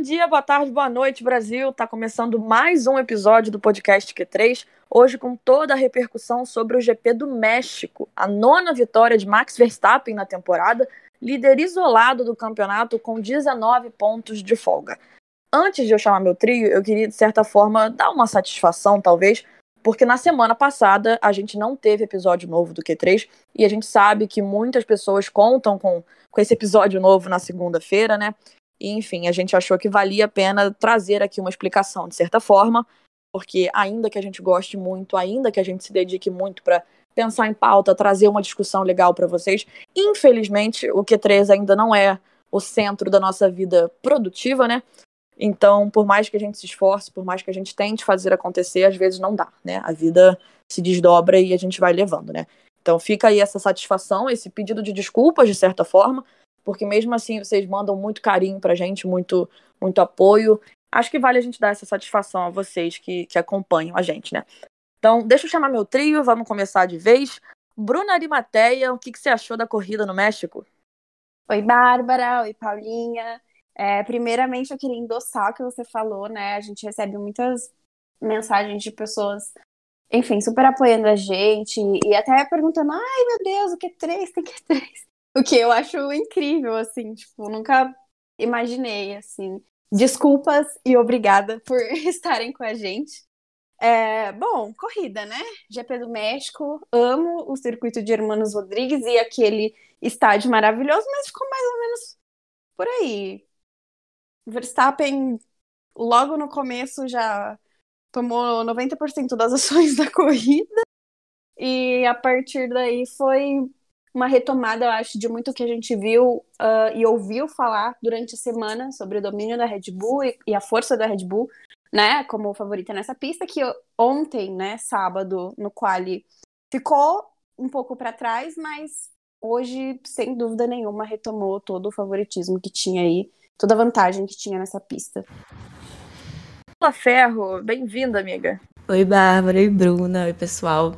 Bom dia, boa tarde, boa noite, Brasil. Tá começando mais um episódio do podcast Q3, hoje com toda a repercussão sobre o GP do México, a nona vitória de Max Verstappen na temporada, líder isolado do campeonato com 19 pontos de folga. Antes de eu chamar meu trio, eu queria, de certa forma, dar uma satisfação, talvez, porque na semana passada a gente não teve episódio novo do Q3 e a gente sabe que muitas pessoas contam com, com esse episódio novo na segunda-feira, né? E, enfim, a gente achou que valia a pena trazer aqui uma explicação, de certa forma, porque ainda que a gente goste muito, ainda que a gente se dedique muito para pensar em pauta, trazer uma discussão legal para vocês, infelizmente o Q3 ainda não é o centro da nossa vida produtiva, né? Então, por mais que a gente se esforce, por mais que a gente tente fazer acontecer, às vezes não dá, né? A vida se desdobra e a gente vai levando, né? Então fica aí essa satisfação, esse pedido de desculpas, de certa forma, porque mesmo assim vocês mandam muito carinho pra gente, muito, muito apoio. Acho que vale a gente dar essa satisfação a vocês que, que acompanham a gente, né? Então, deixa eu chamar meu trio, vamos começar de vez. Bruna Arimateia, o que, que você achou da corrida no México? Oi, Bárbara. Oi, Paulinha. É, primeiramente, eu queria endossar o que você falou, né? A gente recebe muitas mensagens de pessoas, enfim, super apoiando a gente e até perguntando: ai meu Deus, o que é três? Tem que é três. O que eu acho incrível, assim, tipo, nunca imaginei, assim. Desculpas e obrigada por estarem com a gente. É, bom, corrida, né? GP do México, amo o circuito de Hermanos Rodrigues e aquele estádio maravilhoso, mas ficou mais ou menos por aí. Verstappen, logo no começo, já tomou 90% das ações da corrida, e a partir daí foi uma retomada, eu acho, de muito que a gente viu uh, e ouviu falar durante a semana sobre o domínio da Red Bull e, e, a força da Red Bull, né, como favorita nessa pista, que ontem, né, sábado, no quali ficou um pouco para trás, mas hoje, sem dúvida nenhuma, retomou todo o favoritismo que tinha aí, toda a vantagem que tinha nessa pista. Olá, Ferro, bem-vinda, amiga. Oi, Bárbara, oi, Bruna, oi, pessoal.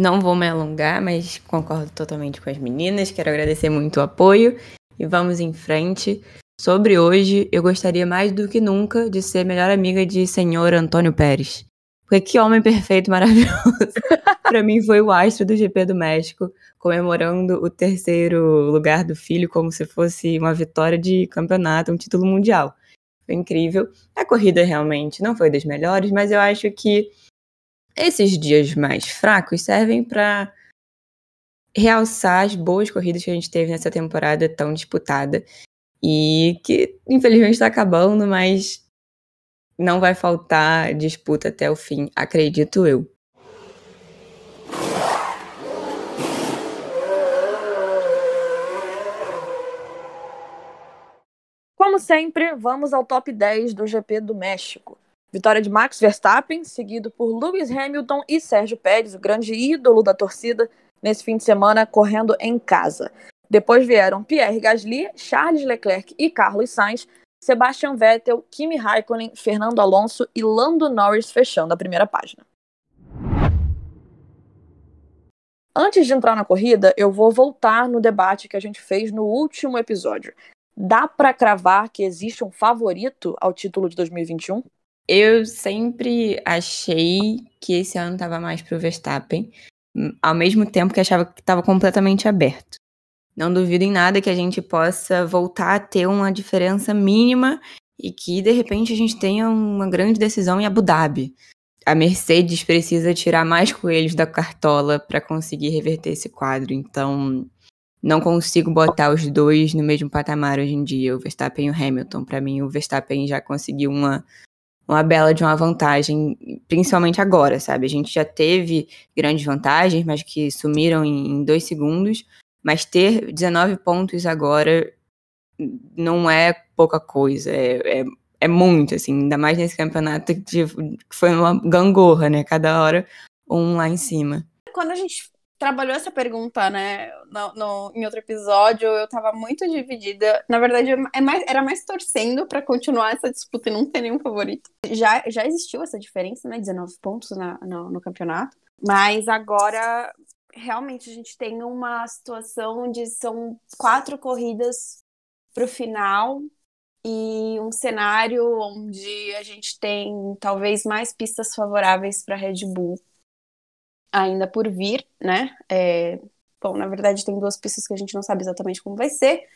Não vou me alongar, mas concordo totalmente com as meninas. Quero agradecer muito o apoio e vamos em frente. Sobre hoje, eu gostaria mais do que nunca de ser melhor amiga de senhor Antônio Pérez. Porque que homem perfeito, maravilhoso. para mim foi o astro do GP do México, comemorando o terceiro lugar do filho como se fosse uma vitória de campeonato, um título mundial. Foi incrível. A corrida realmente não foi das melhores, mas eu acho que esses dias mais fracos servem para realçar as boas corridas que a gente teve nessa temporada tão disputada e que infelizmente está acabando, mas não vai faltar disputa até o fim, acredito eu. Como sempre, vamos ao top 10 do GP do México. Vitória de Max Verstappen, seguido por Lewis Hamilton e Sérgio Pérez, o grande ídolo da torcida, nesse fim de semana, correndo em casa. Depois vieram Pierre Gasly, Charles Leclerc e Carlos Sainz, Sebastian Vettel, Kimi Raikkonen, Fernando Alonso e Lando Norris fechando a primeira página. Antes de entrar na corrida, eu vou voltar no debate que a gente fez no último episódio. Dá para cravar que existe um favorito ao título de 2021? Eu sempre achei que esse ano estava mais pro Verstappen, hum, ao mesmo tempo que achava que estava completamente aberto. Não duvido em nada que a gente possa voltar a ter uma diferença mínima e que de repente a gente tenha uma grande decisão em Abu Dhabi. A Mercedes precisa tirar mais coelhos da cartola para conseguir reverter esse quadro, então não consigo botar os dois no mesmo patamar hoje em dia, o Verstappen e o Hamilton. Para mim, o Verstappen já conseguiu uma uma bela de uma vantagem, principalmente agora, sabe? A gente já teve grandes vantagens, mas que sumiram em, dois segundos. Mas ter 19 pontos agora não é pouca coisa, é, é, é muito, assim, ainda mais nesse campeonato que foi uma gangorra, né? Cada hora um lá em cima. Quando a gente trabalhou essa pergunta, né, no, no, em outro episódio, eu tava muito dividida. Na verdade, é mais, era mais torcendo para continuar essa disputa e não ter nenhum favorito. Já, já existiu essa diferença, né, 19 pontos na, no, no campeonato, mas agora realmente a gente tem uma situação onde são quatro corridas pro final e um cenário onde a gente tem talvez mais pistas favoráveis para Red Bull ainda por vir, né? É, bom, na verdade tem duas pistas que a gente não sabe exatamente como vai ser.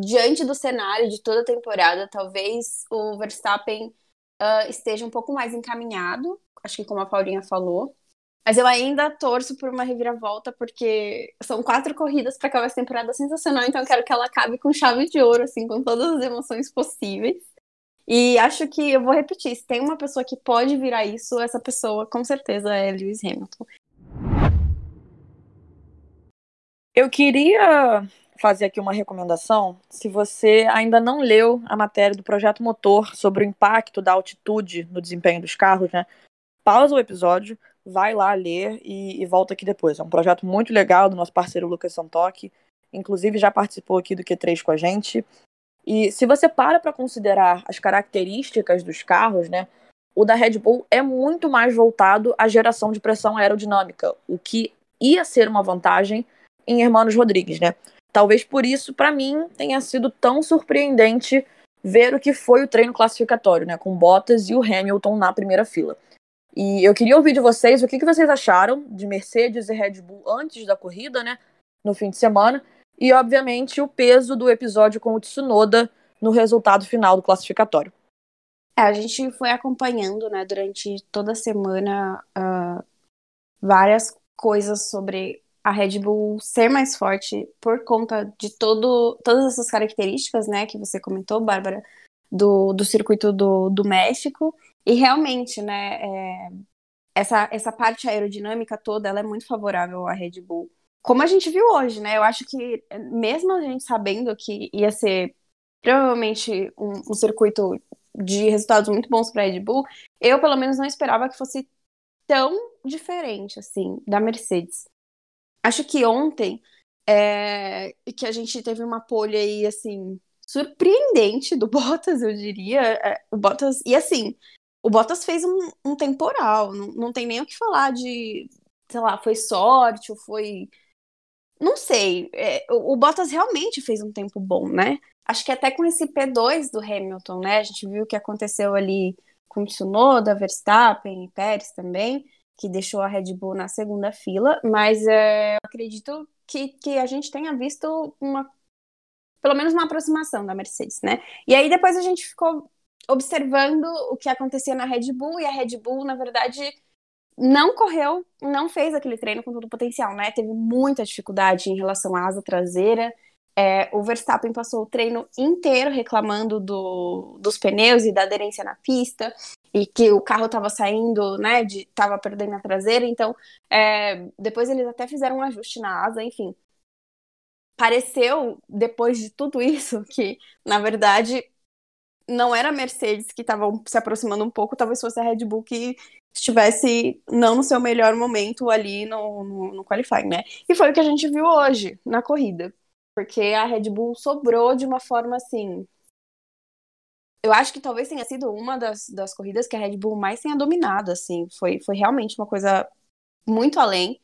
Diante do cenário de toda a temporada, talvez o Verstappen uh, esteja um pouco mais encaminhado, acho que como a Paulinha falou, mas eu ainda torço por uma reviravolta, porque são quatro corridas para acabar essa temporada sensacional, então eu quero que ela acabe com chave de ouro, assim, com todas as emoções possíveis. E acho que eu vou repetir: se tem uma pessoa que pode virar isso, essa pessoa com certeza é Lewis Hamilton. Eu queria fazer aqui uma recomendação. Se você ainda não leu a matéria do projeto Motor sobre o impacto da altitude no desempenho dos carros, né? Pausa o episódio vai lá ler e, e, volta aqui depois. É um projeto muito legal do nosso parceiro Lucas Santoque. Inclusive já participou aqui do Q3 com a gente. E se você para para considerar as características dos carros, né? O da Red Bull é muito mais voltado à geração de pressão aerodinâmica, o que ia ser uma vantagem em Hermanos Rodrigues, né? Talvez por isso, para mim, tenha sido tão surpreendente ver o que foi o treino classificatório, né? Com Bottas e o Hamilton na primeira fila. E eu queria ouvir de vocês o que, que vocês acharam de Mercedes e Red Bull antes da corrida, né? No fim de semana. E, obviamente, o peso do episódio com o Tsunoda no resultado final do classificatório. É, a gente foi acompanhando, né, durante toda a semana, uh, várias coisas sobre a Red Bull ser mais forte por conta de todo, todas essas características, né, que você comentou, Bárbara, do, do circuito do, do México. E realmente, né, é, essa, essa parte aerodinâmica toda, ela é muito favorável à Red Bull. Como a gente viu hoje, né, eu acho que mesmo a gente sabendo que ia ser provavelmente um, um circuito de resultados muito bons para a Red Bull, eu pelo menos não esperava que fosse tão diferente assim da Mercedes. Acho que ontem é, que a gente teve uma pole aí assim surpreendente do Bottas, eu diria. É, o Bottas e assim o Bottas fez um, um temporal, não, não tem nem o que falar de, sei lá, foi sorte ou foi. Não sei. É, o, o Bottas realmente fez um tempo bom, né? Acho que até com esse P2 do Hamilton, né? A gente viu o que aconteceu ali com o Tsunoda, Verstappen e Pérez também, que deixou a Red Bull na segunda fila, mas é, acredito que, que a gente tenha visto uma pelo menos uma aproximação da Mercedes, né? E aí depois a gente ficou observando o que acontecia na Red Bull e a Red Bull, na verdade, não correu, não fez aquele treino com todo o potencial, né? Teve muita dificuldade em relação à asa traseira. É, o Verstappen passou o treino inteiro reclamando do, dos pneus e da aderência na pista e que o carro estava saindo, né? Perdendo a traseira. Então, é, depois eles até fizeram um ajuste na asa, enfim. Pareceu, depois de tudo isso, que, na verdade, não era a Mercedes que estava se aproximando um pouco, talvez fosse a Red Bull que estivesse não no seu melhor momento ali no, no, no qualifying, né? E foi o que a gente viu hoje na corrida. Porque a Red Bull sobrou de uma forma assim. Eu acho que talvez tenha sido uma das, das corridas que a Red Bull mais tenha dominado, assim. Foi, foi realmente uma coisa muito além.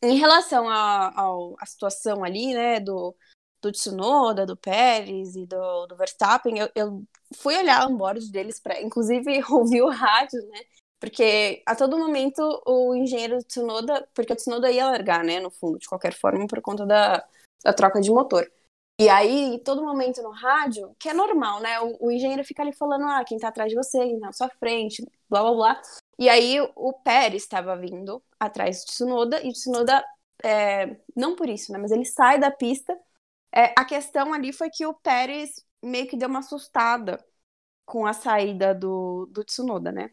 Em relação à situação ali, né, do, do Tsunoda, do Pérez e do, do Verstappen, eu, eu fui olhar o onboard deles para, inclusive, ouvir o rádio, né? Porque a todo momento o engenheiro Tsunoda, porque o Tsunoda ia largar, né, no fundo, de qualquer forma, por conta da, da troca de motor. E aí, todo momento no rádio, que é normal, né? O, o, engenheiro fica ali falando, ah, quem tá atrás de você, quem tá na sua frente, blá blá blá. E aí, o Pérez estava vindo atrás do Tsunoda, e Tsunoda, é, não por isso, né? Mas ele sai da pista. É, a questão ali foi que o Pérez meio que deu uma assustada com a saída do, do Tsunoda, né?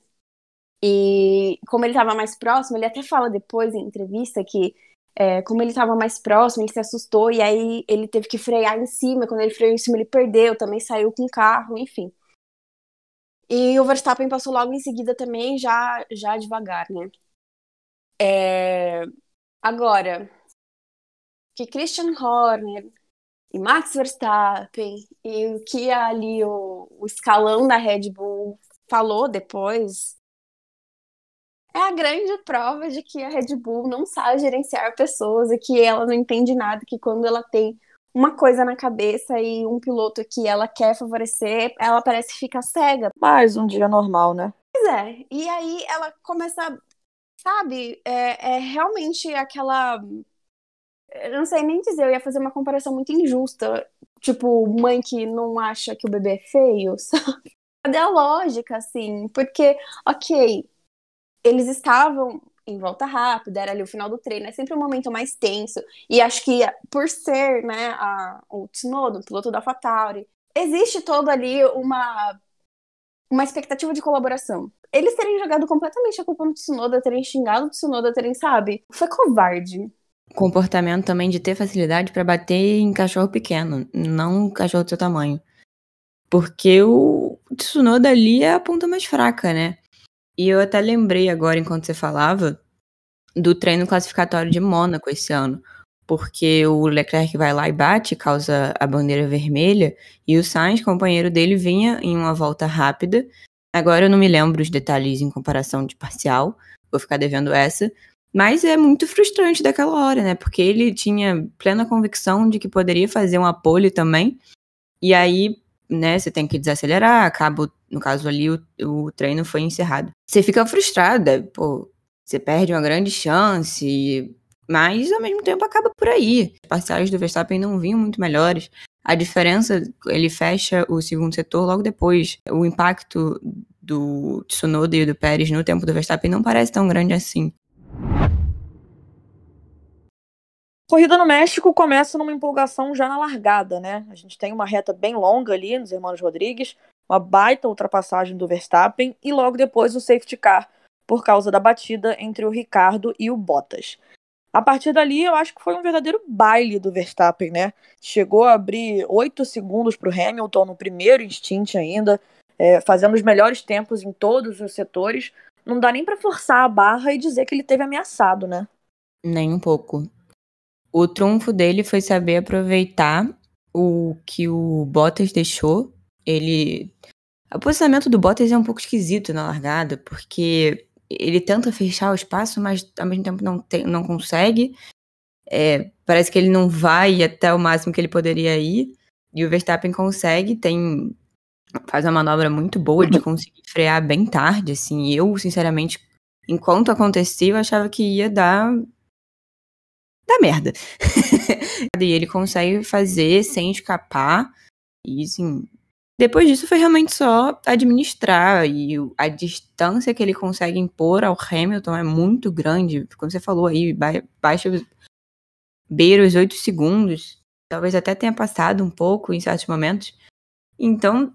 E como ele estava mais próximo, ele até fala depois em entrevista que é, como ele estava mais próximo, ele se assustou e aí ele teve que frear em cima. Quando ele freou em cima, ele perdeu, também saiu com o carro, enfim. E o Verstappen passou logo em seguida também, já, já devagar, né? É... Agora, que Christian Horner e Max Verstappen e o que ali o, o escalão da Red Bull falou depois é a grande prova de que a Red Bull não sabe gerenciar pessoas e que ela não entende nada, que quando ela tem uma coisa na cabeça e um piloto que ela quer favorecer, ela parece que fica cega. Mais um dia normal, né? Pois é. E aí ela começa, sabe, é, é realmente aquela. Eu não sei nem dizer, eu ia fazer uma comparação muito injusta. Tipo, mãe que não acha que o bebê é feio, sabe? Cadê a lógica, assim? Porque, ok, eles estavam em volta rápida, era ali o final do treino, é sempre um momento mais tenso. E acho que por ser, né, a, o Tsunoda, o piloto da AlphaTauri, existe todo ali uma uma expectativa de colaboração. Eles terem jogado completamente a culpa no Tsunoda, terem xingado o Tsunoda, terem, sabe? Foi covarde. Comportamento também de ter facilidade para bater em cachorro pequeno, não cachorro do seu tamanho. Porque o Tsunoda ali é a ponta mais fraca, né? E eu até lembrei agora, enquanto você falava, do treino classificatório de Mônaco esse ano. Porque o Leclerc vai lá e bate, causa a bandeira vermelha, e o Sainz, companheiro dele, vinha em uma volta rápida. Agora eu não me lembro os detalhes em comparação de parcial, vou ficar devendo essa. Mas é muito frustrante daquela hora, né? Porque ele tinha plena convicção de que poderia fazer um pole também. E aí né, você tem que desacelerar, acaba, no caso ali, o, o treino foi encerrado. Você fica frustrada, pô, você perde uma grande chance, mas ao mesmo tempo acaba por aí. Os parciais do Verstappen não vinham muito melhores. A diferença, ele fecha o segundo setor logo depois. O impacto do Tsunoda e do Pérez no tempo do Verstappen não parece tão grande assim. Corrida no México começa numa empolgação já na largada, né? A gente tem uma reta bem longa ali nos Hermanos Rodrigues, uma baita ultrapassagem do Verstappen e logo depois o safety car por causa da batida entre o Ricardo e o Bottas. A partir dali, eu acho que foi um verdadeiro baile do Verstappen, né? Chegou a abrir oito segundos para o Hamilton no primeiro instint ainda, é, fazendo os melhores tempos em todos os setores. Não dá nem para forçar a barra e dizer que ele teve ameaçado, né? Nem um pouco o trunfo dele foi saber aproveitar o que o Bottas deixou. Ele. O posicionamento do Bottas é um pouco esquisito na largada, porque ele tenta fechar o espaço, mas ao mesmo tempo não, tem, não consegue. É, parece que ele não vai até o máximo que ele poderia ir. E o Verstappen consegue, tem. Faz uma manobra muito boa de conseguir frear bem tarde, assim. Eu, sinceramente, enquanto acontecia, eu achava que ia dar dá merda. e ele consegue fazer sem escapar. E assim, depois disso foi realmente só administrar. E a distância que ele consegue impor ao Hamilton é muito grande. Como você falou aí, baixa beira os 8 segundos. Talvez até tenha passado um pouco em certos momentos. Então,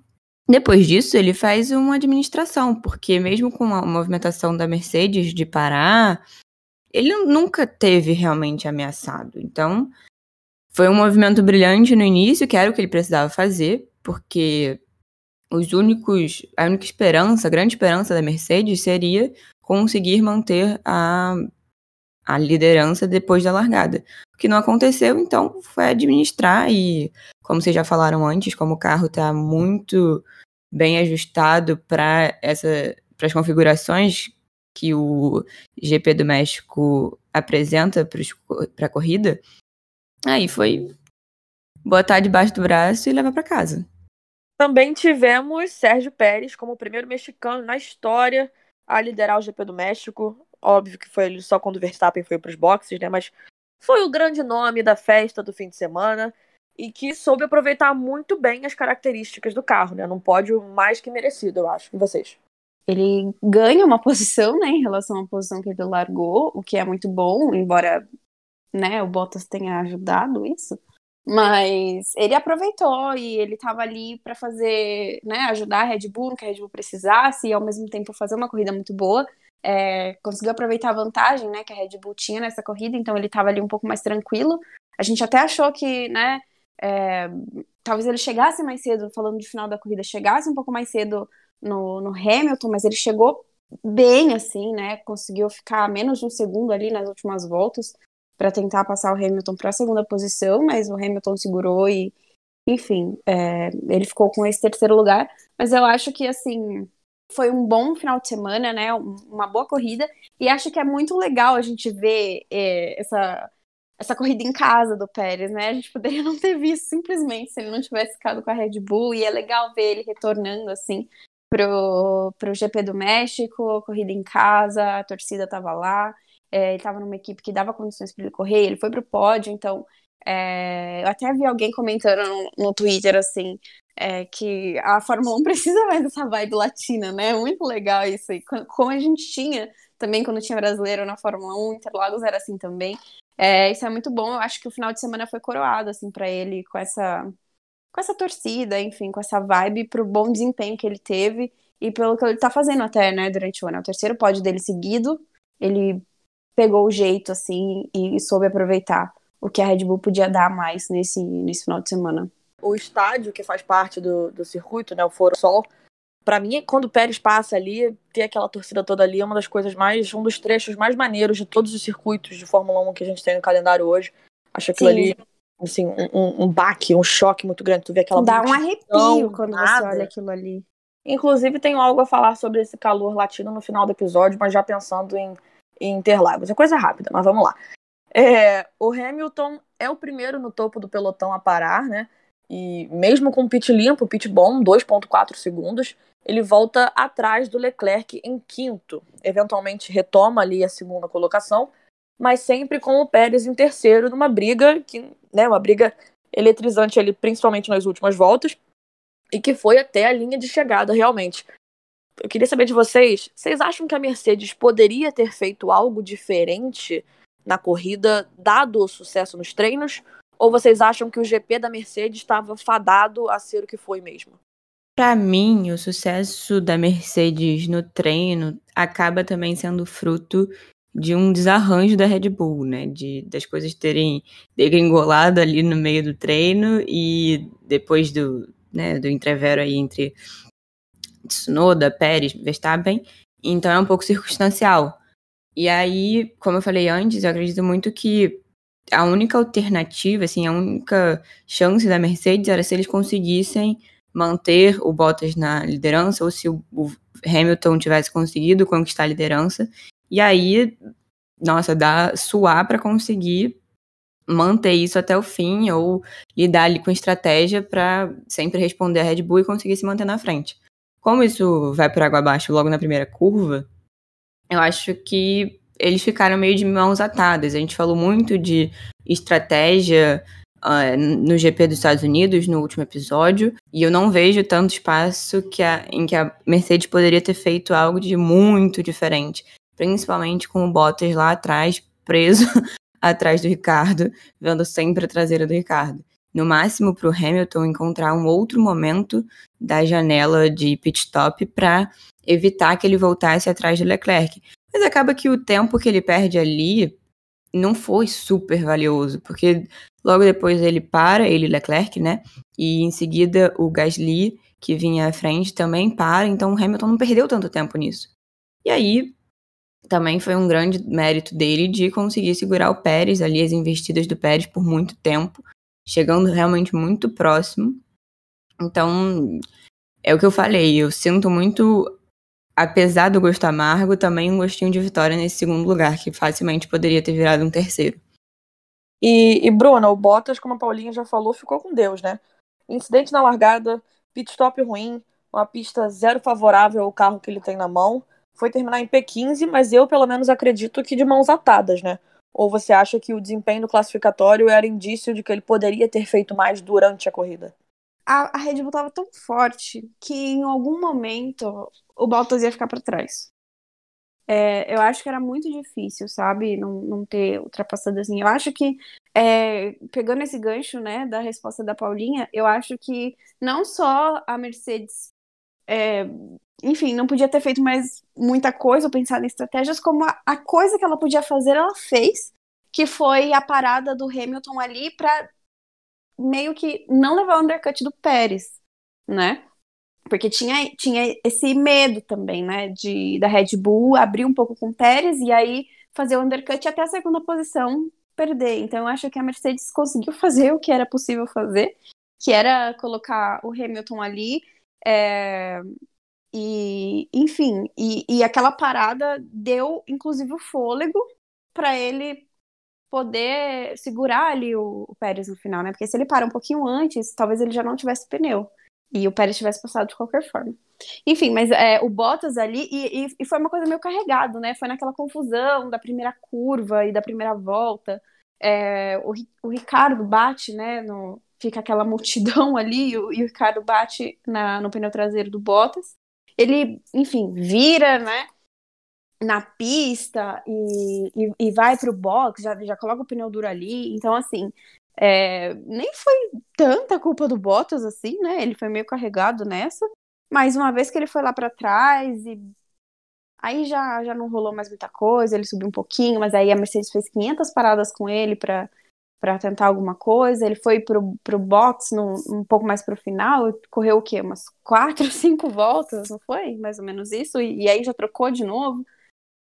depois disso, ele faz uma administração, porque mesmo com a movimentação da Mercedes de parar, ele nunca teve realmente ameaçado. Então, foi um movimento brilhante no início, que era o que ele precisava fazer, porque os únicos, a única esperança, a grande esperança da Mercedes seria conseguir manter a, a liderança depois da largada. O que não aconteceu, então, foi administrar e, como vocês já falaram antes, como o carro está muito bem ajustado para essa para as configurações que o GP do México apresenta para a corrida, aí foi botar debaixo do braço e levar para casa. Também tivemos Sérgio Pérez como o primeiro mexicano na história a liderar o GP do México. Óbvio que foi só quando o Verstappen foi para os boxes, né? Mas foi o grande nome da festa do fim de semana e que soube aproveitar muito bem as características do carro, né? Num pódio mais que merecido, eu acho. E vocês? Ele ganha uma posição, né, em relação à posição que ele largou, o que é muito bom, embora, né, o Bottas tenha ajudado isso. Mas ele aproveitou e ele estava ali para fazer, né, ajudar a Red Bull que a Red Bull precisasse e ao mesmo tempo fazer uma corrida muito boa. É, conseguiu aproveitar a vantagem, né, que a Red Bull tinha nessa corrida, então ele estava ali um pouco mais tranquilo. A gente até achou que, né, é, talvez ele chegasse mais cedo, falando de final da corrida, chegasse um pouco mais cedo no, no Hamilton, mas ele chegou bem assim, né? Conseguiu ficar menos de um segundo ali nas últimas voltas para tentar passar o Hamilton para a segunda posição, mas o Hamilton segurou e, enfim, é, ele ficou com esse terceiro lugar. Mas eu acho que assim foi um bom final de semana, né? Uma boa corrida e acho que é muito legal a gente ver é, essa essa corrida em casa do Pérez, né? A gente poderia não ter visto simplesmente se ele não tivesse ficado com a Red Bull, e é legal ver ele retornando assim pro, pro GP do México, corrida em casa, a torcida tava lá, é, ele tava numa equipe que dava condições para ele correr, ele foi pro pódio, então é, eu até vi alguém comentando no, no Twitter assim. É, que a Fórmula 1 precisa mais dessa vibe latina, né? Muito legal isso. E como a gente tinha também quando tinha brasileiro na Fórmula 1, Interlagos era assim também. É, isso é muito bom. Eu acho que o final de semana foi coroado assim para ele com essa com essa torcida, enfim, com essa vibe pro bom desempenho que ele teve e pelo que ele tá fazendo até, né, durante o ano. É o terceiro pódio dele seguido. Ele pegou o jeito assim e soube aproveitar o que a Red Bull podia dar mais nesse, nesse final de semana. O estádio que faz parte do, do circuito, né, o Foro Sol, para mim, quando o Pérez passa ali, ter aquela torcida toda ali é uma das coisas mais, um dos trechos mais maneiros de todos os circuitos de Fórmula 1 que a gente tem no calendário hoje. Acho aquilo Sim. ali, assim, um, um, baque, um choque muito grande. Tu vê aquela Dá um arrepio quando nada. você olha aquilo ali. Inclusive, tenho algo a falar sobre esse calor latino no final do episódio, mas já pensando em, em Interlagos. É coisa rápida, mas vamos lá. É, o Hamilton é o primeiro no topo do pelotão a parar, né? E mesmo com o pit limpo, pit bom, 2.4 segundos, ele volta atrás do Leclerc em quinto. Eventualmente retoma ali a segunda colocação, mas sempre com o Pérez em terceiro, numa briga que, né, uma briga eletrizante ali, principalmente nas últimas voltas, e que foi até a linha de chegada realmente. Eu queria saber de vocês, vocês acham que a Mercedes poderia ter feito algo diferente na corrida, dado o sucesso nos treinos? Ou vocês acham que o GP da Mercedes estava fadado a ser o que foi mesmo? Para mim, o sucesso da Mercedes no treino acaba também sendo fruto de um desarranjo da Red Bull, né? De, das coisas terem degringolado ali no meio do treino e depois do, né, do entrevero aí entre Tsunoda, Pérez, Verstappen. Então é um pouco circunstancial. E aí, como eu falei antes, eu acredito muito que a única alternativa, assim, a única chance da Mercedes era se eles conseguissem manter o Bottas na liderança ou se o, o Hamilton tivesse conseguido conquistar a liderança. E aí, nossa, dá suar para conseguir manter isso até o fim ou lidar ali com estratégia para sempre responder a Red Bull e conseguir se manter na frente. Como isso vai por água abaixo logo na primeira curva, eu acho que eles ficaram meio de mãos atadas. A gente falou muito de estratégia uh, no GP dos Estados Unidos, no último episódio, e eu não vejo tanto espaço que a, em que a Mercedes poderia ter feito algo de muito diferente, principalmente com o Bottas lá atrás, preso atrás do Ricardo, vendo sempre a traseira do Ricardo. No máximo para o Hamilton encontrar um outro momento da janela de pit stop para evitar que ele voltasse atrás do Leclerc. Mas acaba que o tempo que ele perde ali não foi super valioso, porque logo depois ele para, ele Leclerc, né? E em seguida o Gasly, que vinha à frente, também para, então o Hamilton não perdeu tanto tempo nisso. E aí também foi um grande mérito dele de conseguir segurar o Pérez ali, as investidas do Pérez por muito tempo, chegando realmente muito próximo. Então, é o que eu falei, eu sinto muito apesar do gosto amargo, também um gostinho de vitória nesse segundo lugar, que facilmente poderia ter virado um terceiro. E, e Bruna, o Bottas, como a Paulinha já falou, ficou com Deus, né? Incidente na largada, pit stop ruim, uma pista zero favorável ao carro que ele tem na mão. Foi terminar em P15, mas eu pelo menos acredito que de mãos atadas, né? Ou você acha que o desempenho do classificatório era indício de que ele poderia ter feito mais durante a corrida? A, a Red Bull estava tão forte que em algum momento o Bottas ia ficar para trás. É, eu acho que era muito difícil, sabe? Não, não ter ultrapassado assim. Eu acho que, é, pegando esse gancho, né, da resposta da Paulinha, eu acho que não só a Mercedes, é, enfim, não podia ter feito mais muita coisa ou pensado em estratégias, como a, a coisa que ela podia fazer, ela fez, que foi a parada do Hamilton ali para meio que não levar o undercut do Pérez, né? Porque tinha, tinha esse medo também, né? De, da Red Bull abrir um pouco com o Pérez e aí fazer o undercut até a segunda posição perder. Então eu acho que a Mercedes conseguiu fazer o que era possível fazer, que era colocar o Hamilton ali. É, e, enfim, e, e aquela parada deu inclusive o fôlego para ele poder segurar ali o, o Pérez no final, né? Porque se ele para um pouquinho antes, talvez ele já não tivesse pneu. E o Pérez tivesse passado de qualquer forma. Enfim, mas é, o Bottas ali, e, e, e, foi uma coisa meio carregado, né? Foi naquela confusão da primeira curva e da primeira volta. É, o, o Ricardo bate, né? No, fica aquela multidão ali, e o, e o Ricardo bate na, no pneu traseiro do Bottas. Ele, enfim, vira, né? na pista e, e, e vai pro box, já, já coloca o pneu duro ali. Então, assim, é, nem foi tanta culpa do Bottas assim, né? Ele foi meio carregado nessa. Mas uma vez que ele foi lá para trás e aí já, já não rolou mais muita coisa, ele subiu um pouquinho, mas aí a Mercedes fez 500 paradas com ele para para tentar alguma coisa. Ele foi pro, pro box no, um pouco mais pro final, correu o quê? Umas quatro, cinco voltas, não foi? Mais ou menos isso, e, e aí já trocou de novo.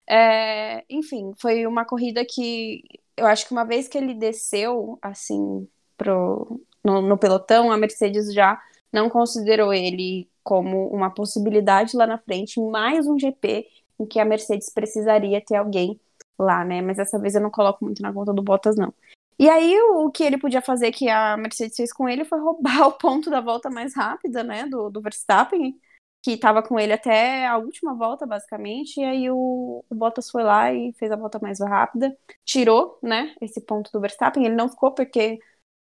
É, enfim, foi uma corrida que eu acho que uma vez que ele desceu, assim, pro, no, no pelotão, a Mercedes já não considerou ele como uma possibilidade lá na frente, mais um GP em que a Mercedes precisaria ter alguém lá, né? Mas dessa vez eu não coloco muito na conta do Bottas, não. E aí o que ele podia fazer, que a Mercedes fez com ele, foi roubar o ponto da volta mais rápida, né, do, do Verstappen, que estava com ele até a última volta, basicamente, e aí o, o, Bottas foi lá e fez a volta mais rápida, tirou, né, esse ponto do Verstappen, ele não ficou porque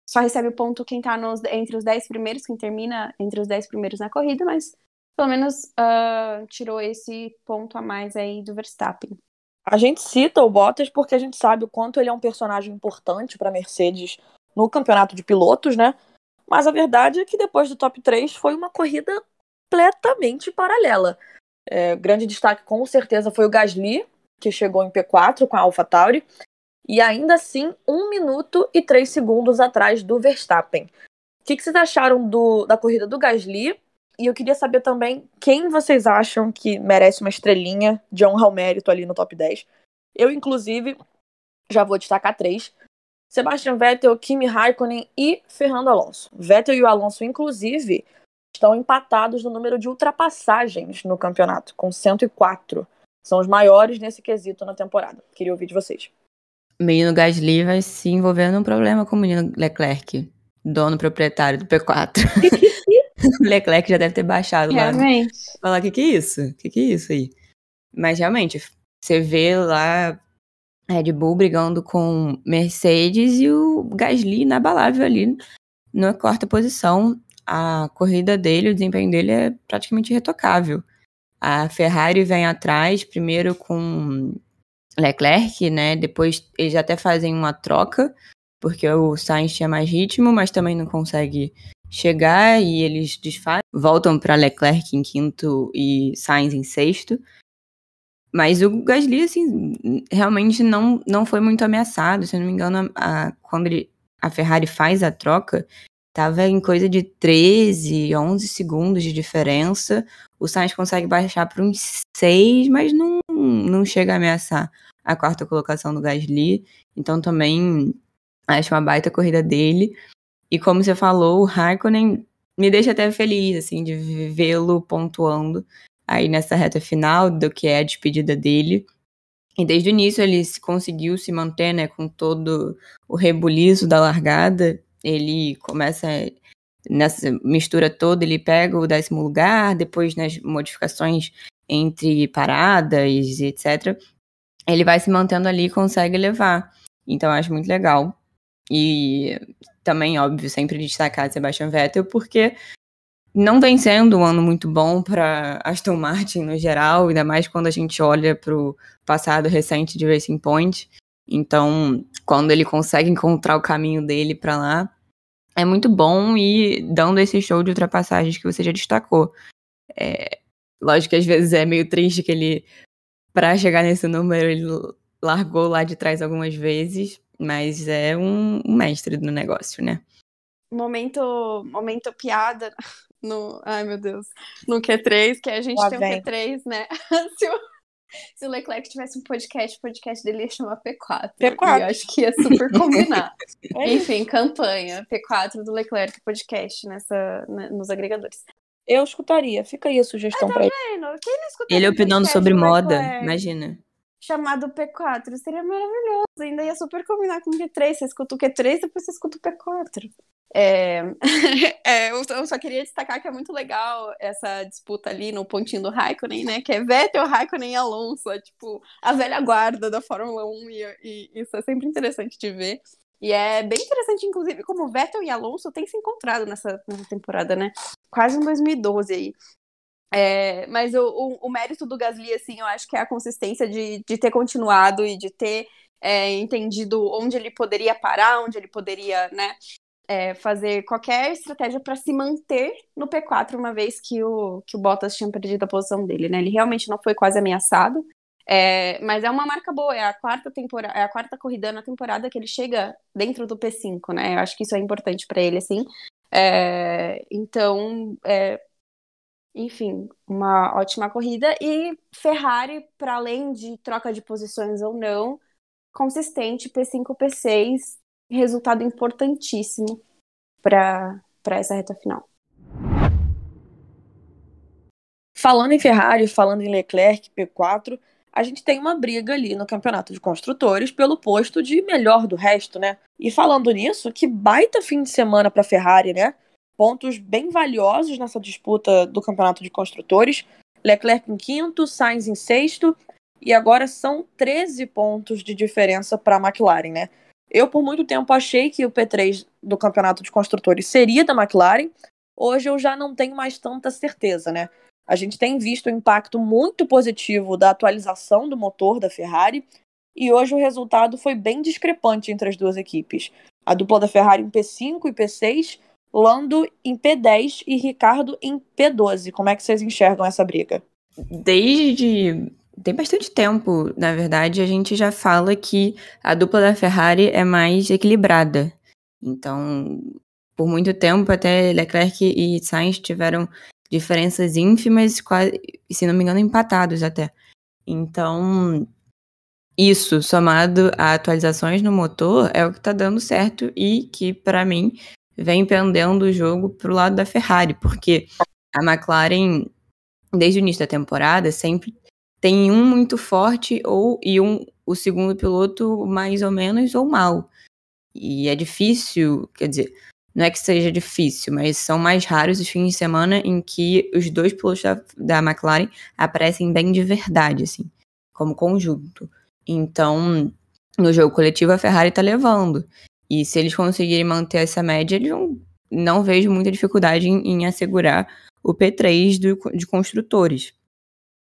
só recebe o ponto quem está entre os 10 primeiros, quem termina entre os 10 primeiros na corrida, mas pelo menos uh, tirou esse ponto a mais aí do Verstappen. A gente cita o Bottas porque a gente sabe o quanto ele é um personagem importante para Mercedes no campeonato de pilotos, né? Mas a verdade é que depois do top 3 foi uma corrida completamente paralela. É, grande destaque, com certeza, foi o Gasly, que chegou em P4 com a AlphaTauri, e ainda assim, 1 minuto e 3 segundos atrás do Verstappen. O que, que vocês acharam do, da corrida do Gasly? E eu queria saber também quem vocês acham que merece uma estrelinha de honra ao mérito ali no top 10. Eu, inclusive, já vou destacar três. Sebastian Vettel, Kimi Raikkonen e Fernando Alonso. Vettel e o Alonso, inclusive, estão empatados no número de ultrapassagens no campeonato, com 104. São os maiores nesse quesito na temporada. Queria ouvir de vocês. Menino Gasly vai se envolver num problema com o menino Leclerc, dono proprietário do P4. o Leclerc já deve ter baixado realmente. lá. Falar, o que, que é isso? O que, que é isso aí? Mas realmente, você vê lá Red Bull brigando com Mercedes e o Gasly inabalável ali na quarta posição a corrida dele, o desempenho dele é praticamente irretocável. A Ferrari vem atrás, primeiro com Leclerc, né? Depois eles até fazem uma troca, porque o Sainz tinha mais ritmo, mas também não consegue chegar e eles desfazem. Voltam para Leclerc em quinto e Sainz em sexto. Mas o Gasly, assim, realmente não, não foi muito ameaçado. Se eu não me engano, a, a, quando ele, a Ferrari faz a troca, Tava em coisa de 13, 11 segundos de diferença. O Sainz consegue baixar para uns 6, mas não, não chega a ameaçar a quarta colocação do Gasly. Então também acho uma baita corrida dele. E como você falou, o Raikkonen me deixa até feliz, assim, de vê-lo pontuando aí nessa reta final do que é a despedida dele. E desde o início ele conseguiu se manter, né, com todo o rebuliço da largada ele começa nessa mistura toda, ele pega o décimo lugar, depois nas modificações entre paradas, etc. Ele vai se mantendo ali e consegue levar. Então, acho muito legal. E também, óbvio, sempre destacar Sebastian Vettel, porque não vem sendo um ano muito bom para Aston Martin no geral, ainda mais quando a gente olha para o passado recente de Racing Point. Então, quando ele consegue encontrar o caminho dele para lá, é muito bom e dando esse show de ultrapassagens que você já destacou. É, lógico que às vezes é meio triste que ele, para chegar nesse número, ele largou lá de trás algumas vezes, mas é um, um mestre do negócio, né? Momento, momento piada no, ai meu Deus, no Q3, que a gente Lá tem vem. um Q3, né? Se o se o Leclerc tivesse um podcast, o podcast dele ia chamar P4. P4. E eu acho que ia super combinar. é Enfim, campanha P4 do Leclerc podcast nessa, né, nos agregadores. Eu escutaria. Fica aí a sugestão ah, tá pra vendo? ele. Quem não Ele opinando sobre moda, imagina. Chamado P4. Seria maravilhoso. Ainda ia super combinar com o Q3. Você escuta o Q3, depois você escuta o P4. É... é, eu só queria destacar que é muito legal essa disputa ali no pontinho do Raikkonen, né? Que é Vettel, Raikkonen e Alonso. É, tipo, a velha guarda da Fórmula 1. E, e isso é sempre interessante de ver. E é bem interessante, inclusive, como Vettel e Alonso têm se encontrado nessa, nessa temporada, né? Quase em 2012 aí. É, mas o, o, o, mérito do Gasly, assim, eu acho que é a consistência de, de ter continuado e de ter é, entendido onde ele poderia parar, onde ele poderia, né, é, fazer qualquer estratégia para se manter no P4, uma vez que o, que o Bottas tinha perdido a posição dele, né? Ele realmente não foi quase ameaçado. É, mas é uma marca boa, é a quarta temporada, é a quarta corrida na temporada que ele chega dentro do P5, né? Eu acho que isso é importante para ele, assim. É, então, é, enfim, uma ótima corrida. E Ferrari, para além de troca de posições ou não, consistente, P5, P6, resultado importantíssimo para essa reta final. Falando em Ferrari, falando em Leclerc, P4, a gente tem uma briga ali no campeonato de construtores pelo posto de melhor do resto, né? E falando nisso, que baita fim de semana para Ferrari, né? Pontos bem valiosos nessa disputa do campeonato de construtores. Leclerc em quinto, Sainz em sexto, e agora são 13 pontos de diferença para a McLaren, né? Eu, por muito tempo, achei que o P3 do campeonato de construtores seria da McLaren. Hoje eu já não tenho mais tanta certeza, né? A gente tem visto o impacto muito positivo da atualização do motor da Ferrari, e hoje o resultado foi bem discrepante entre as duas equipes. A dupla da Ferrari em P5 e P6 Lando em P10 e Ricardo em P12. Como é que vocês enxergam essa briga? Desde tem bastante tempo, na verdade, a gente já fala que a dupla da Ferrari é mais equilibrada. Então, por muito tempo, até Leclerc e Sainz tiveram diferenças ínfimas, quase, se não me engano, empatados até. Então, isso, somado a atualizações no motor, é o que está dando certo e que, para mim, vem pendendo o jogo pro lado da Ferrari, porque a McLaren, desde o início da temporada, sempre tem um muito forte ou e um o segundo piloto mais ou menos ou mal. E é difícil, quer dizer, não é que seja difícil, mas são mais raros os fins de semana em que os dois pilotos da, da McLaren aparecem bem de verdade, assim, como conjunto. Então, no jogo coletivo, a Ferrari tá levando. E se eles conseguirem manter essa média, eles não, não vejo muita dificuldade em, em assegurar o P3 do, de construtores.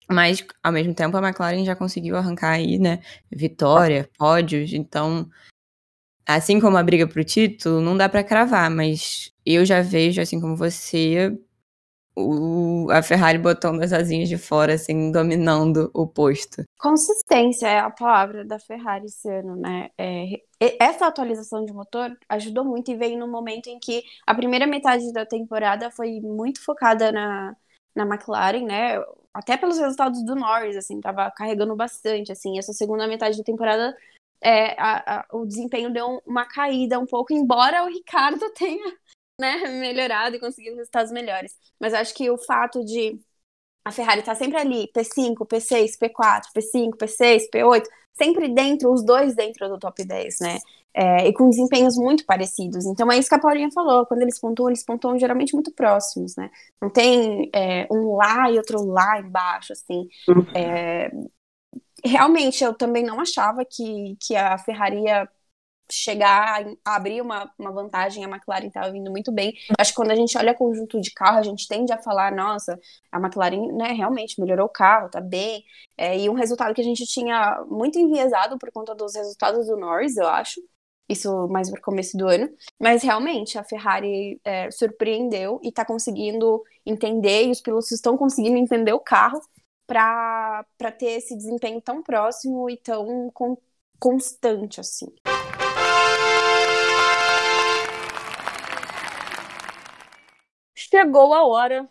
Mas, ao mesmo tempo, a McLaren já conseguiu arrancar aí, né, vitória, pódios, então, assim como a briga pro título, não dá para cravar, mas eu já vejo, assim como você, o, a Ferrari botando as asinhas de fora, assim, dominando o posto. Consistência é a palavra da Ferrari esse ano, né? É, essa atualização de motor ajudou muito e veio no momento em que a primeira metade da temporada foi muito focada na, na McLaren, né? Até pelos resultados do Norris, assim, tava carregando bastante, assim. Essa segunda metade da temporada é, a, a, o desempenho deu uma caída um pouco, embora o Ricardo tenha né, melhorado e conseguido resultados melhores. Mas acho que o fato de a Ferrari estar tá sempre ali, P5, P6, P4, P5, P6, P8, sempre dentro, os dois dentro do top 10, né? É, e com desempenhos muito parecidos. Então é isso que a Paulinha falou, quando eles pontuam, eles pontuam geralmente muito próximos, né? Não tem é, um lá e outro lá embaixo, assim. Uhum. É, realmente, eu também não achava que, que a Ferrari ia chegar a abrir uma, uma vantagem, a McLaren estava vindo muito bem. Acho que quando a gente olha conjunto de carro, a gente tende a falar, nossa, a McLaren né, realmente melhorou o carro, tá bem. É, e um resultado que a gente tinha muito enviesado por conta dos resultados do Norris, eu acho. Isso mais para começo do ano. Mas realmente a Ferrari é, surpreendeu e está conseguindo entender, e os pilotos estão conseguindo entender o carro para ter esse desempenho tão próximo e tão con constante assim. Chegou a hora,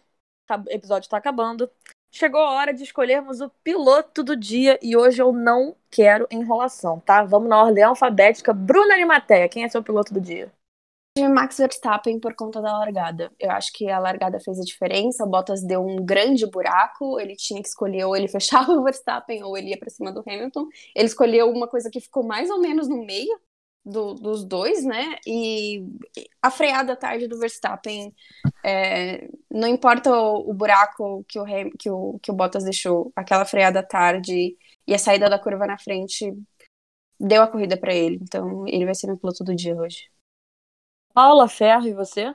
o episódio está acabando. Chegou a hora de escolhermos o piloto do dia e hoje eu não quero enrolação, tá? Vamos na ordem alfabética. Bruna Animateia, quem é seu piloto do dia? Max Verstappen por conta da largada. Eu acho que a largada fez a diferença. O Bottas deu um grande buraco. Ele tinha que escolher ou ele fechava o Verstappen ou ele ia para cima do Hamilton. Ele escolheu uma coisa que ficou mais ou menos no meio do, dos dois, né? E a freada tarde do Verstappen, é, não importa o, o buraco que o, que, o, que o Bottas deixou, aquela freada tarde e a saída da curva na frente deu a corrida para ele. Então ele vai ser meu piloto do dia hoje. Paula Ferro, e você?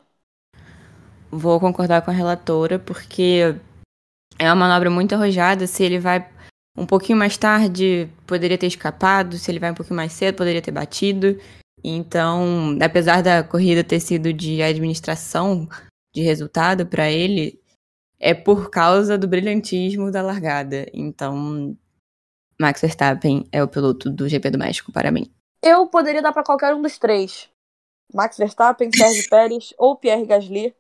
Vou concordar com a relatora, porque é uma manobra muito arrojada. Se ele vai um pouquinho mais tarde, poderia ter escapado. Se ele vai um pouquinho mais cedo, poderia ter batido. Então, apesar da corrida ter sido de administração de resultado para ele, é por causa do brilhantismo da largada. Então, Max Verstappen é o piloto do GP do México para mim. Eu poderia dar para qualquer um dos três. Max Verstappen, Sérgio Pérez ou Pierre Gasly,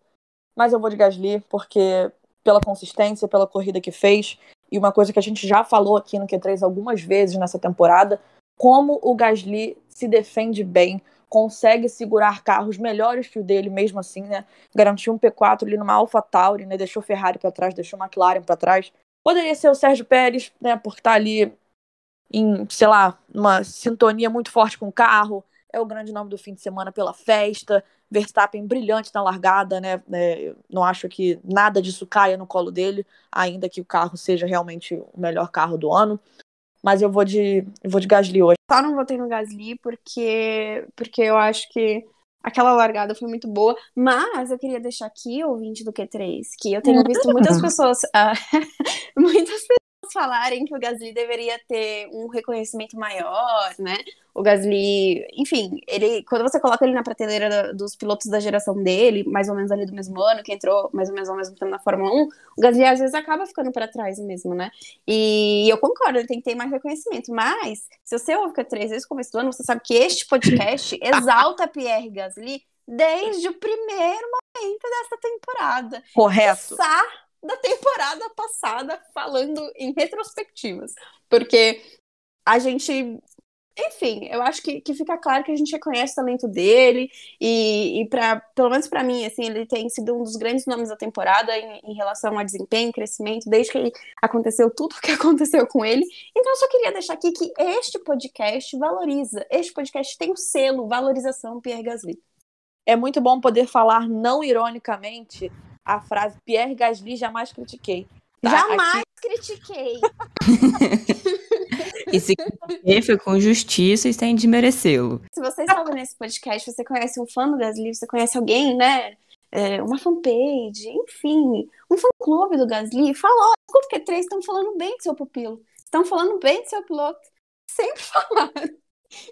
mas eu vou de Gasly porque pela consistência, pela corrida que fez e uma coisa que a gente já falou aqui no Q3 algumas vezes nessa temporada, como o Gasly se defende bem, consegue segurar carros melhores que o dele mesmo assim, né? Garantiu um P4 ali numa AlphaTauri, né? Deixou Ferrari para trás, deixou McLaren para trás. Poderia ser o Sérgio Pérez, né, por estar tá ali em, sei lá, uma sintonia muito forte com o carro, é o grande nome do fim de semana pela festa. Verstappen brilhante na largada, né? É, não acho que nada disso caia no colo dele, ainda que o carro seja realmente o melhor carro do ano. Mas eu vou de, eu vou de Gasly hoje. Só não votei no Gasly porque, porque eu acho que aquela largada foi muito boa. Mas eu queria deixar aqui, ouvinte do Q3, que eu tenho visto muitas pessoas. Uh, muitas pessoas falarem que o Gasly deveria ter um reconhecimento maior, né? O Gasly, enfim, ele quando você coloca ele na prateleira dos pilotos da geração dele, mais ou menos ali do mesmo ano, que entrou mais ou menos ao mesmo tempo na Fórmula 1, o Gasly às vezes acaba ficando para trás mesmo, né? E eu concordo, ele tem que ter mais reconhecimento, mas se você ouve três vezes no começo do ano, você sabe que este podcast exalta Pierre Gasly desde o primeiro momento dessa temporada. Correto da temporada passada, falando em retrospectivas. Porque a gente. Enfim, eu acho que, que fica claro que a gente reconhece o talento dele e, e para pelo menos para mim, assim, ele tem sido um dos grandes nomes da temporada em, em relação a desempenho, crescimento, desde que aconteceu tudo o que aconteceu com ele. Então, eu só queria deixar aqui que este podcast valoriza, este podcast tem o selo valorização Pierre Gasly. É muito bom poder falar não ironicamente a frase Pierre Gasly jamais critiquei. Tá? Jamais Aqui... critiquei. e se foi com justiça e sem desmerecê-lo. Se você está ouvindo esse podcast, você conhece um fã do Gasly, você conhece alguém, né? É, uma fanpage, enfim, um fã-clube do Gasly, fala, ó, oh, o Q3 estão falando bem do seu pupilo, estão falando bem do seu piloto. Sempre falaram.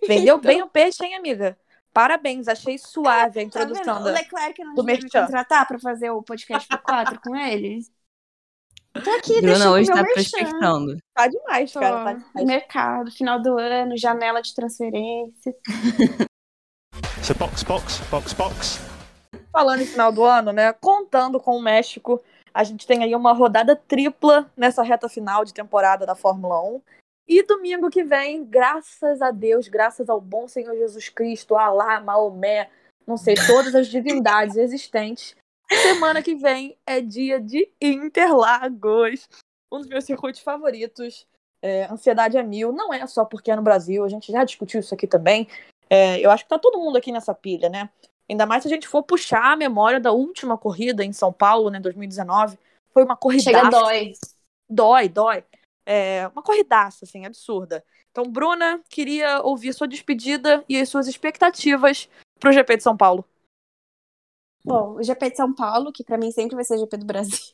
Vendeu então... bem o peixe, hein, amiga? Parabéns, achei suave a tá introdução tá da, o Leclerc não do me contratar para fazer o podcast por quatro com ele? Tô aqui, Bruna hoje tá prospectando. Tá demais, Tô, cara. Tá demais. Mercado, final do ano, janela de transferência. so box, box, box, box. Falando em final do ano, né? Contando com o México, a gente tem aí uma rodada tripla nessa reta final de temporada da Fórmula 1. E domingo que vem, graças a Deus, graças ao bom Senhor Jesus Cristo, Alá, Maomé, não sei, todas as divindades existentes, semana que vem é dia de Interlagos, um dos meus circuitos favoritos. É, ansiedade é mil, não é só porque é no Brasil, a gente já discutiu isso aqui também. É, eu acho que tá todo mundo aqui nessa pilha, né? Ainda mais se a gente for puxar a memória da última corrida em São Paulo, né, 2019. Foi uma corrida. Chega dói. Dói, dói. É uma corridaça, assim, absurda. Então, Bruna, queria ouvir sua despedida e as suas expectativas para o GP de São Paulo. Bom, o GP de São Paulo, que para mim sempre vai ser o GP do Brasil.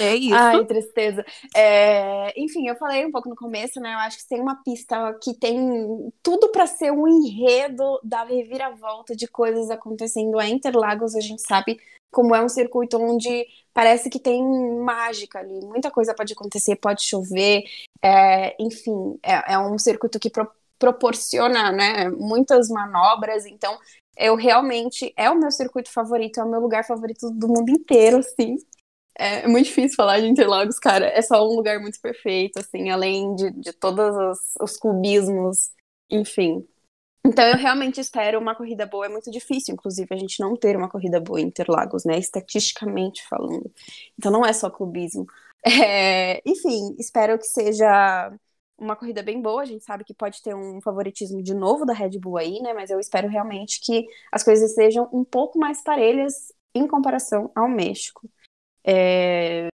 É isso. Ai, tristeza. É... Enfim, eu falei um pouco no começo, né? Eu acho que tem uma pista que tem tudo para ser um enredo da reviravolta de coisas acontecendo a Interlagos. A gente sabe como é um circuito onde parece que tem mágica ali. Muita coisa pode acontecer, pode chover. É... Enfim, é, é, um circuito que pro... proporciona né, muitas manobras. Então, eu realmente é o meu circuito favorito, é o meu lugar favorito do mundo inteiro, assim. É, muito difícil falar de Interlagos, cara. É só um lugar muito perfeito, assim, além de, de todos os, os cubismos, enfim. Então eu realmente espero uma corrida boa. É muito difícil, inclusive, a gente não ter uma corrida boa em Interlagos, né? Estatisticamente falando. Então não é só clubismo. É... Enfim, espero que seja uma corrida bem boa. A gente sabe que pode ter um favoritismo de novo da Red Bull aí, né? Mas eu espero realmente que as coisas sejam um pouco mais parelhas em comparação ao México. É...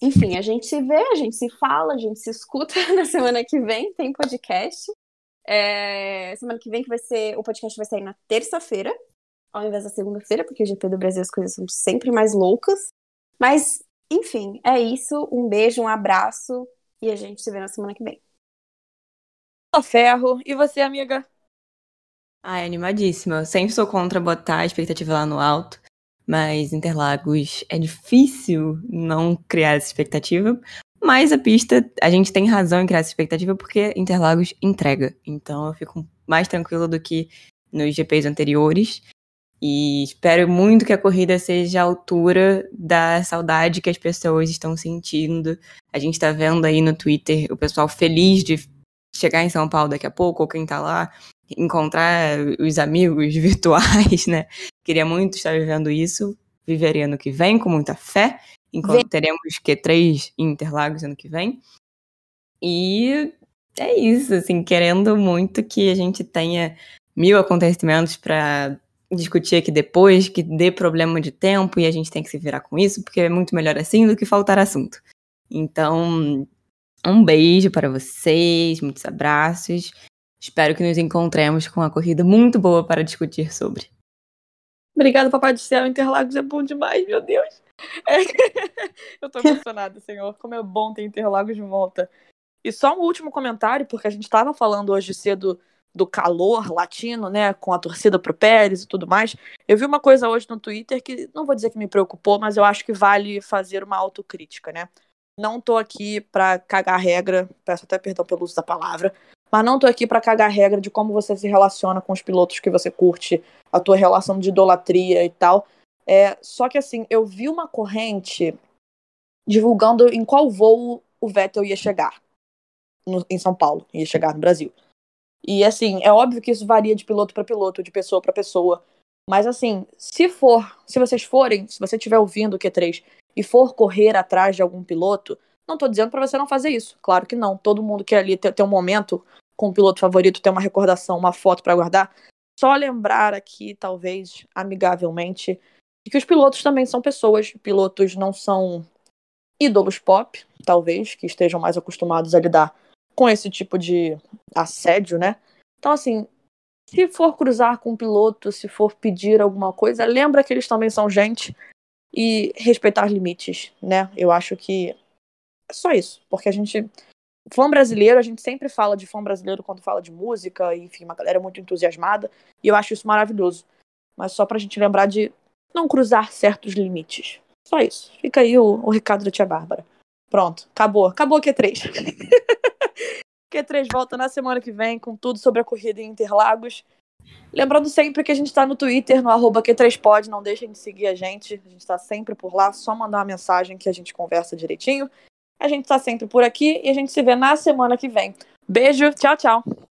Enfim, a gente se vê, a gente se fala, a gente se escuta na semana que vem, tem podcast. É... Semana que vem que vai ser. O podcast vai sair na terça-feira, ao invés da segunda-feira, porque o GP do Brasil as coisas são sempre mais loucas. Mas, enfim, é isso. Um beijo, um abraço e a gente se vê na semana que vem. Ferro. E você, amiga? Ai, animadíssima. Eu sempre sou contra botar a expectativa lá no alto, mas Interlagos é difícil não criar essa expectativa. Mas a pista, a gente tem razão em criar essa expectativa porque Interlagos entrega. Então eu fico mais tranquila do que nos GPs anteriores. E espero muito que a corrida seja à altura da saudade que as pessoas estão sentindo. A gente está vendo aí no Twitter o pessoal feliz de chegar em São Paulo daqui a pouco, ou quem tá lá, encontrar os amigos virtuais, né? Queria muito estar vivendo isso. Viveria ano que vem, com muita fé. Enquanto teremos Q3 em Interlagos ano que vem. E é isso, assim, querendo muito que a gente tenha mil acontecimentos para discutir aqui depois, que dê problema de tempo e a gente tem que se virar com isso, porque é muito melhor assim do que faltar assunto. Então, um beijo para vocês, muitos abraços. Espero que nos encontremos com uma corrida muito boa para discutir sobre. Obrigada, Papai do Céu. Interlagos é bom demais, meu Deus. É... Eu tô emocionada, Senhor. Como é bom ter Interlagos de volta. E só um último comentário, porque a gente estava falando hoje cedo do calor latino, né, com a torcida pro Pérez e tudo mais. Eu vi uma coisa hoje no Twitter que não vou dizer que me preocupou, mas eu acho que vale fazer uma autocrítica, né? Não tô aqui para cagar regra, peço até perdão pelo uso da palavra, mas não tô aqui para cagar regra de como você se relaciona com os pilotos que você curte, a tua relação de idolatria e tal. É, só que assim, eu vi uma corrente divulgando em qual voo o Vettel ia chegar no, em São Paulo, ia chegar no Brasil. E assim, é óbvio que isso varia de piloto para piloto, de pessoa para pessoa. Mas assim, se for, se vocês forem, se você estiver ouvindo o Q3 e for correr atrás de algum piloto, não tô dizendo para você não fazer isso. Claro que não. Todo mundo quer ali ter, ter um momento com o piloto favorito, ter uma recordação, uma foto para guardar. Só lembrar aqui, talvez, amigavelmente, que os pilotos também são pessoas. Pilotos não são ídolos pop, talvez, que estejam mais acostumados a lidar com esse tipo de assédio, né? Então, assim, se for cruzar com um piloto, se for pedir alguma coisa, lembra que eles também são gente e respeitar limites, né? Eu acho que só isso, porque a gente fã brasileiro, a gente sempre fala de fã brasileiro quando fala de música, enfim, uma galera muito entusiasmada, e eu acho isso maravilhoso. Mas só pra gente lembrar de não cruzar certos limites. Só isso. Fica aí o, o recado da tia Bárbara. Pronto, acabou. Acabou o Q3. Q3 volta na semana que vem com tudo sobre a corrida em Interlagos. Lembrando sempre que a gente está no Twitter, no arroba Q3pod, não deixem de seguir a gente. A gente está sempre por lá, só mandar uma mensagem que a gente conversa direitinho. A gente está sempre por aqui e a gente se vê na semana que vem. Beijo, tchau, tchau.